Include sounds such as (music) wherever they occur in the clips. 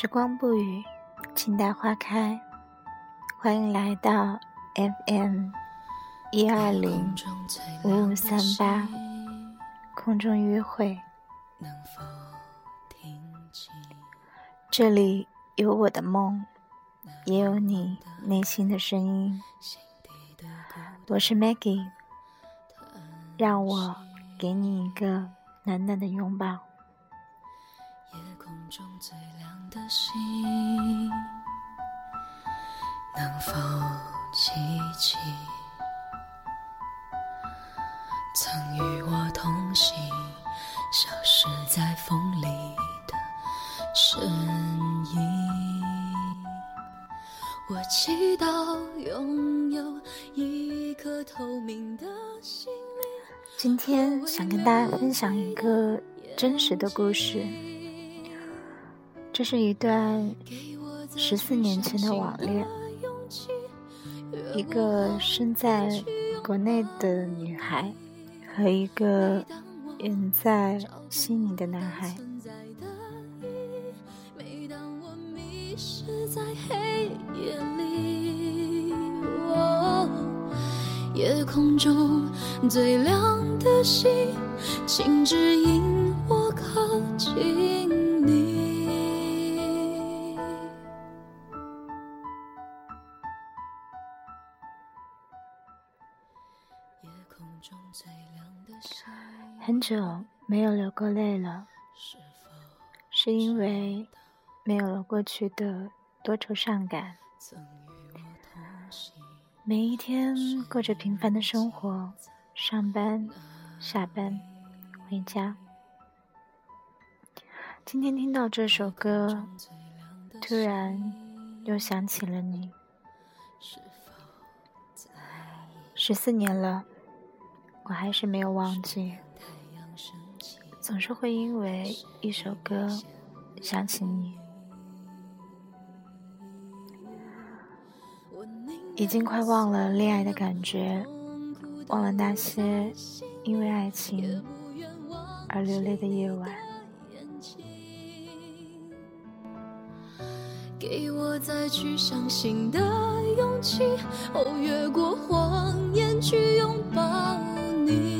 时光不语，静待花开。欢迎来到 FM 一二零五五三八空中约会。这里有我的梦，也有你内心的声音。我是 Maggie，让我给你一个暖暖的拥抱。夜空中最的心，能否记起曾与我同行、消失在风里的身影？我祈祷拥有一颗透明的心灵。今天想跟大家分享一个真实的故事。这是一段十四年前的网恋，一个身在国内的女孩和一个远在悉尼的男孩。夜空中最亮的星，请指引我靠近久没有流过泪了，是因为没有了过去的多愁善感。每一天过着平凡的生活，上班、下班、回家。今天听到这首歌，突然又想起了你。十四年了。我还是没有忘记，总是会因为一首歌想起你。已经快忘了恋爱的感觉，忘了那些因为爱情而流泪的夜晚。给我再去相信的勇气，哦，越过谎言去拥抱。你，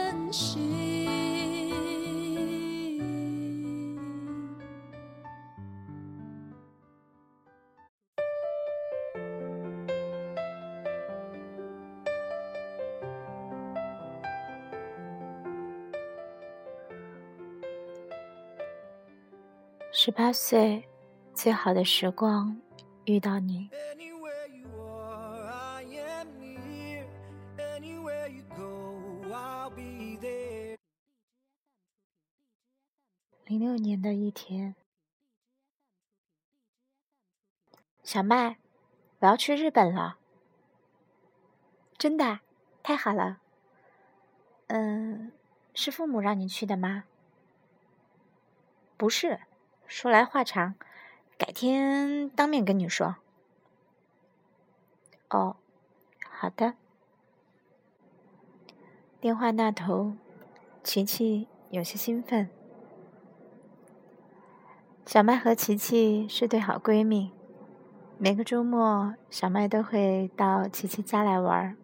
十八岁，最好的时光，遇到你。零六年的一天，小麦，我要去日本了。真的？太好了。嗯，是父母让你去的吗？不是。说来话长，改天当面跟你说。哦，好的。电话那头，琪琪有些兴奋。小麦和琪琪是对好闺蜜，每个周末小麦都会到琪琪家来玩，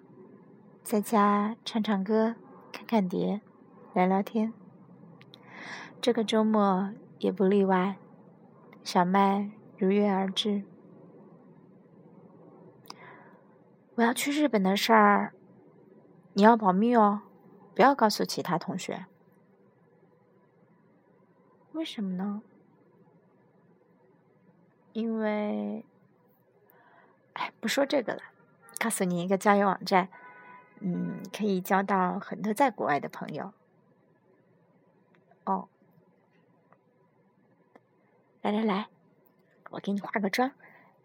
在家唱唱歌、看看碟、聊聊天。这个周末。也不例外，小麦如约而至。我要去日本的事儿，你要保密哦，不要告诉其他同学。为什么呢？因为，哎，不说这个了，告诉你一个交友网站，嗯，可以交到很多在国外的朋友。哦。来来来，我给你化个妆，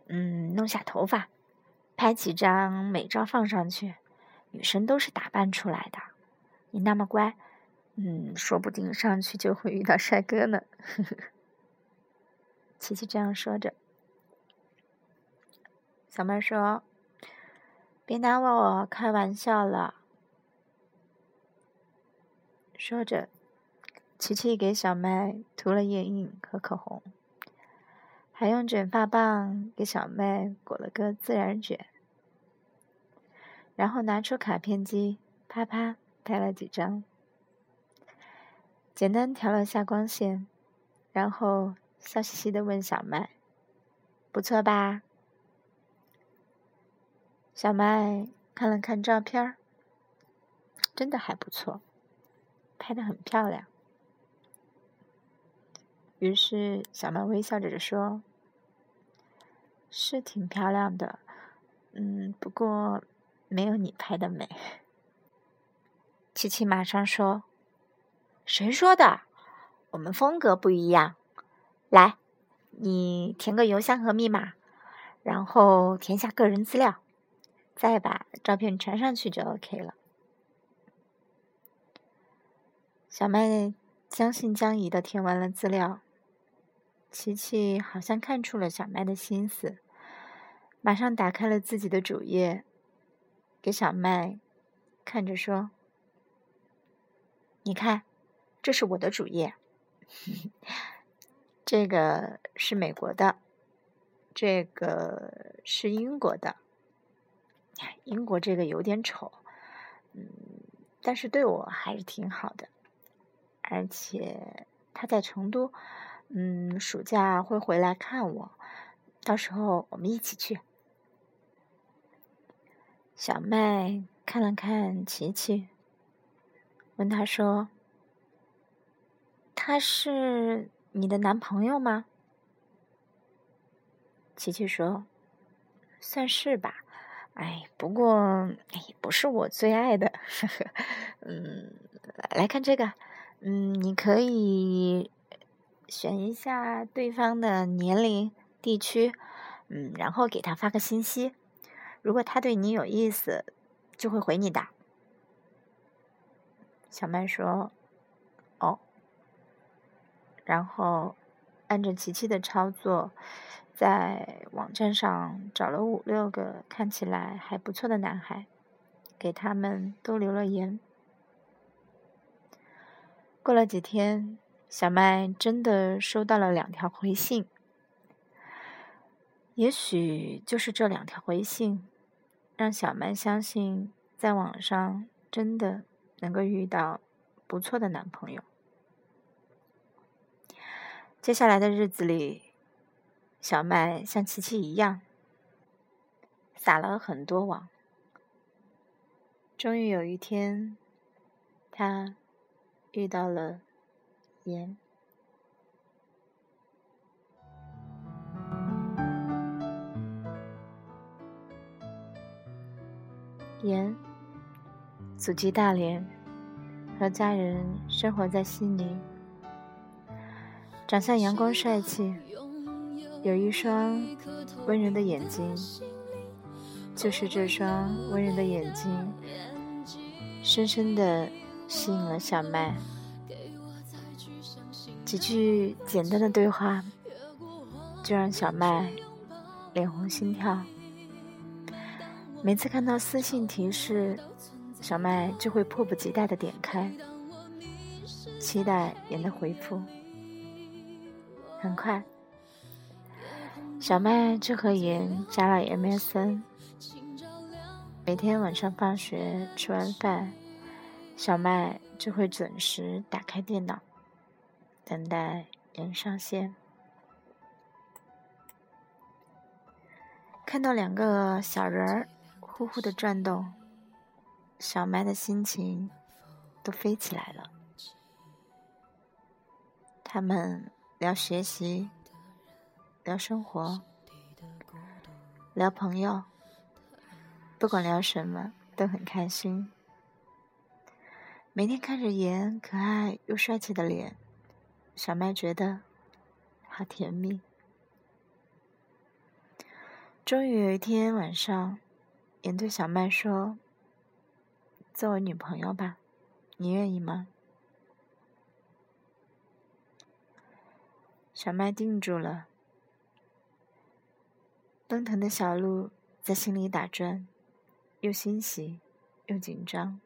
嗯，弄下头发，拍几张美照放上去。女生都是打扮出来的，你那么乖，嗯，说不定上去就会遇到帅哥呢。(laughs) 琪琪这样说着，小妹说：“别拿我开玩笑了。”说着，琪琪给小麦涂了眼影和口红，还用卷发棒给小麦裹了个自然卷，然后拿出卡片机，啪啪拍了几张。简单调了下光线，然后笑嘻嘻的问小麦：“不错吧？”小麦看了看照片真的还不错，拍的很漂亮。于是小麦微笑着说：“是挺漂亮的，嗯，不过没有你拍的美。”琪琪马上说。谁说的？我们风格不一样。来，你填个邮箱和密码，然后填下个人资料，再把照片传上去就 OK 了。小麦将信将疑的填完了资料，琪琪好像看出了小麦的心思，马上打开了自己的主页，给小麦看着说：“你看。”这是我的主页，(laughs) 这个是美国的，这个是英国的。英国这个有点丑，嗯，但是对我还是挺好的。而且他在成都，嗯，暑假会回来看我，到时候我们一起去。小麦看了看琪琪，问他说。他是你的男朋友吗？琪琪说：“算是吧，哎，不过哎，不是我最爱的。呵 (laughs) 呵嗯，来看这个，嗯，你可以选一下对方的年龄、地区，嗯，然后给他发个信息。如果他对你有意思，就会回你的。”小麦说：“哦。”然后，按着琪琪的操作，在网站上找了五六个看起来还不错的男孩，给他们都留了言。过了几天，小麦真的收到了两条回信。也许就是这两条回信，让小麦相信，在网上真的能够遇到不错的男朋友。接下来的日子里，小麦像琪琪一样撒了很多网。终于有一天，他遇到了盐。盐，祖籍大连，和家人生活在悉尼。长相阳光帅气，有一双温柔的眼睛，就是这双温柔的眼睛，深深的吸引了小麦。几句简单的对话，就让小麦脸红心跳。每次看到私信提示，小麦就会迫不及待的点开，期待妍的回复。很快，小麦就和妍加了 MSN。每天晚上放学吃完饭，小麦就会准时打开电脑，等待妍上线。看到两个小人儿呼呼的转动，小麦的心情都飞起来了。他们。聊学习，聊生活，聊朋友，不管聊什么都很开心。每天看着妍可爱又帅气的脸，小麦觉得好甜蜜。终于有一天晚上，也对小麦说做我女朋友吧你愿意吗？小麦定住了。奔腾的小鹿在心里打转又欣喜又紧张。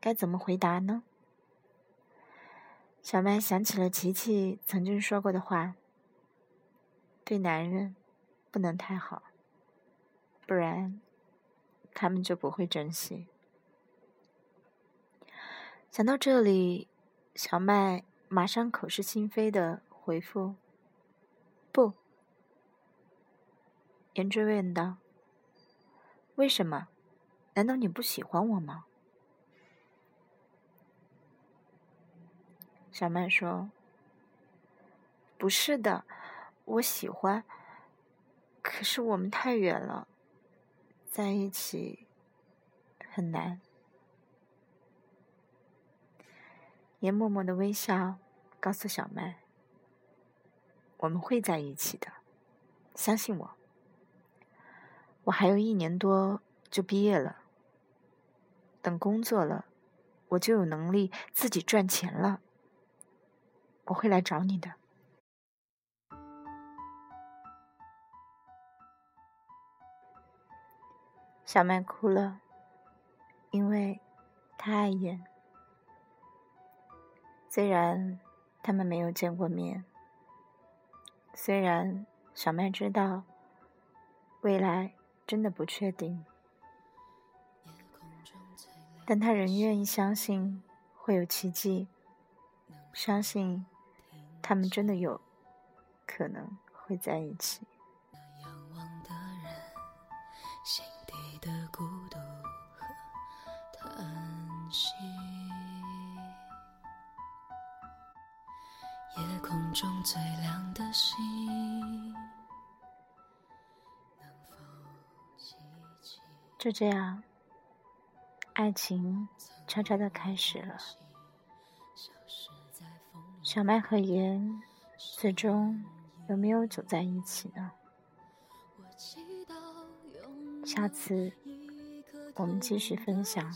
该怎么回答呢？小麦想起了琪琪曾经说过的话对男人不能太好。不然他们就不会珍惜。”想到这里，小麦马上口是心非的回复：“不。”严追问道：“为什么？难道你不喜欢我吗？”小麦说：“不是的，我喜欢，可是我们太远了，在一起很难。”严默默的微笑，告诉小麦：“我们会在一起的，相信我。我还有一年多就毕业了，等工作了，我就有能力自己赚钱了。我会来找你的。”小麦哭了，因为他爱演。虽然他们没有见过面，虽然小麦知道未来真的不确定，但他仍愿意相信会有奇迹，相信他们真的有可能会在一起。中最亮的星，能否就这样，爱情悄悄的开始了。小麦和盐最终有没有走在一起呢？下次我们继续分享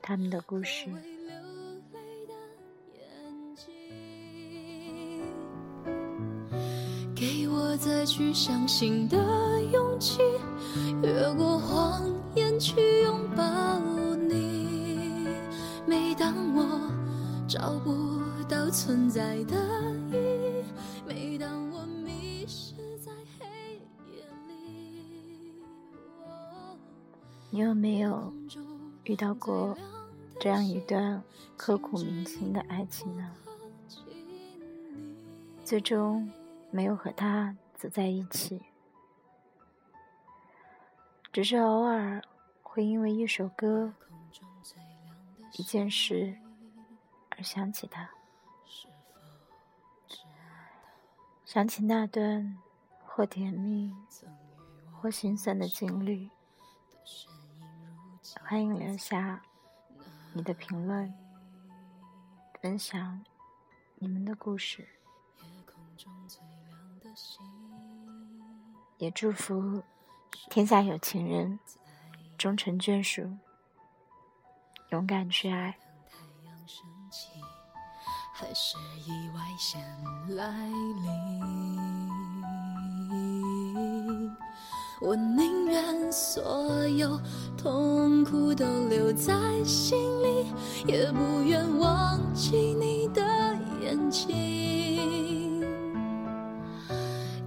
他们的故事。再去相信的勇气，越过谎言去拥抱你。每当我找不到存在的意义，每当我迷失在黑夜里，你有没有遇到过这样一段刻骨铭心的爱情呢？最终没有和他。走在一起，只是偶尔会因为一首歌、一件事而想起他，想起那段或甜蜜或心酸的经历。欢迎留下你的评论，分享你们的故事。也祝福天下有情人终成眷属，勇敢去爱。还是意外先来临，我宁愿所有痛苦都留在心里，也不愿忘记你的眼睛。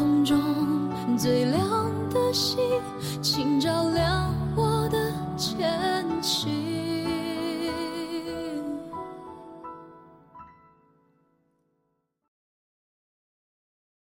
空中最亮的星，请照亮我的前行。